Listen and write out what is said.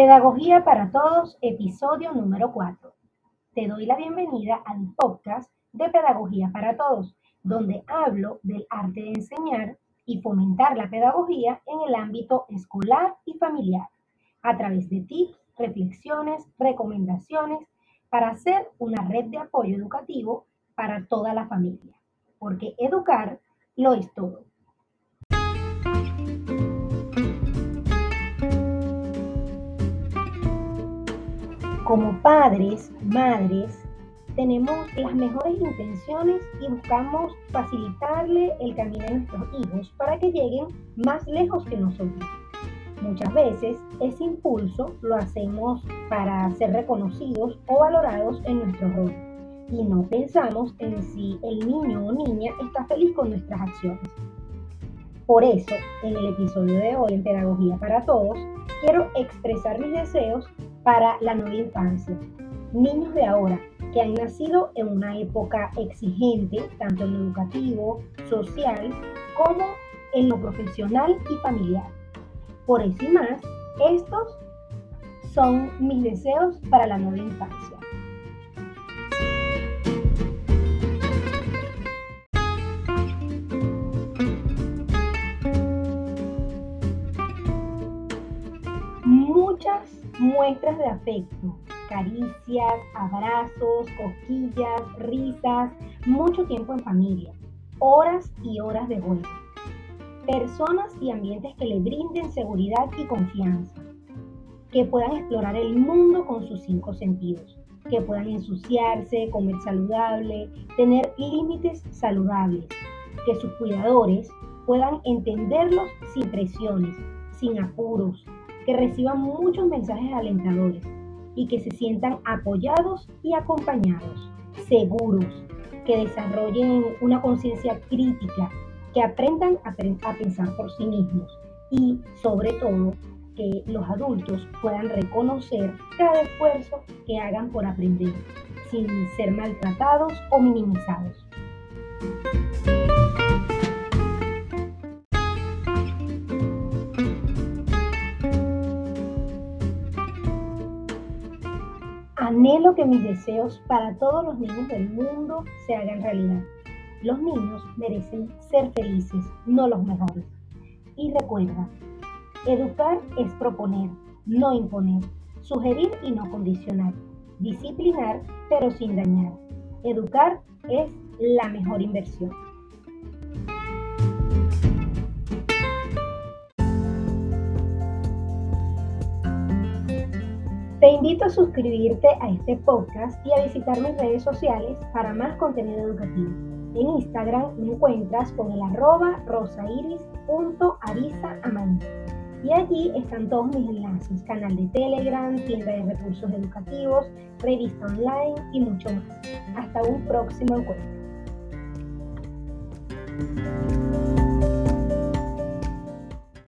Pedagogía para Todos, episodio número 4. Te doy la bienvenida al podcast de Pedagogía para Todos, donde hablo del arte de enseñar y fomentar la pedagogía en el ámbito escolar y familiar, a través de tips, reflexiones, recomendaciones para hacer una red de apoyo educativo para toda la familia, porque educar lo es todo. Como padres, madres, tenemos las mejores intenciones y buscamos facilitarle el camino a nuestros hijos para que lleguen más lejos que nosotros. Muchas veces ese impulso lo hacemos para ser reconocidos o valorados en nuestro rol y no pensamos en si el niño o niña está feliz con nuestras acciones. Por eso, en el episodio de hoy en Pedagogía para Todos, quiero expresar mis deseos para la nueva infancia. Niños de ahora que han nacido en una época exigente, tanto en lo educativo, social, como en lo profesional y familiar. Por eso y más, estos son mis deseos para la nueva infancia. Muchas muestras de afecto, caricias, abrazos, cosquillas, risas, mucho tiempo en familia, horas y horas de juego. Personas y ambientes que le brinden seguridad y confianza, que puedan explorar el mundo con sus cinco sentidos, que puedan ensuciarse, comer saludable, tener límites saludables, que sus cuidadores puedan entenderlos sin presiones, sin apuros, que reciban muchos mensajes alentadores y que se sientan apoyados y acompañados, seguros, que desarrollen una conciencia crítica, que aprendan a, a, pensar por sí mismos y sobre todo que los adultos puedan reconocer cada esfuerzo que hagan por aprender sin ser maltratados o minimizados. Anhelo que mis deseos para todos los niños del mundo se hagan realidad. Los niños merecen ser felices, no los mejores. Y recuerda, educar es proponer, no imponer, sugerir y no condicionar, disciplinar pero sin dañar. Educar es la mejor inversión. Te invito a suscribirte a este podcast y a visitar mis redes sociales para más contenido educativo. En Instagram me encuentras con el arroba rosairis.arizaamaní. Y allí están todos mis enlaces, canal de Telegram, tienda de recursos educativos, revista online y mucho más. Hasta un próximo encuentro.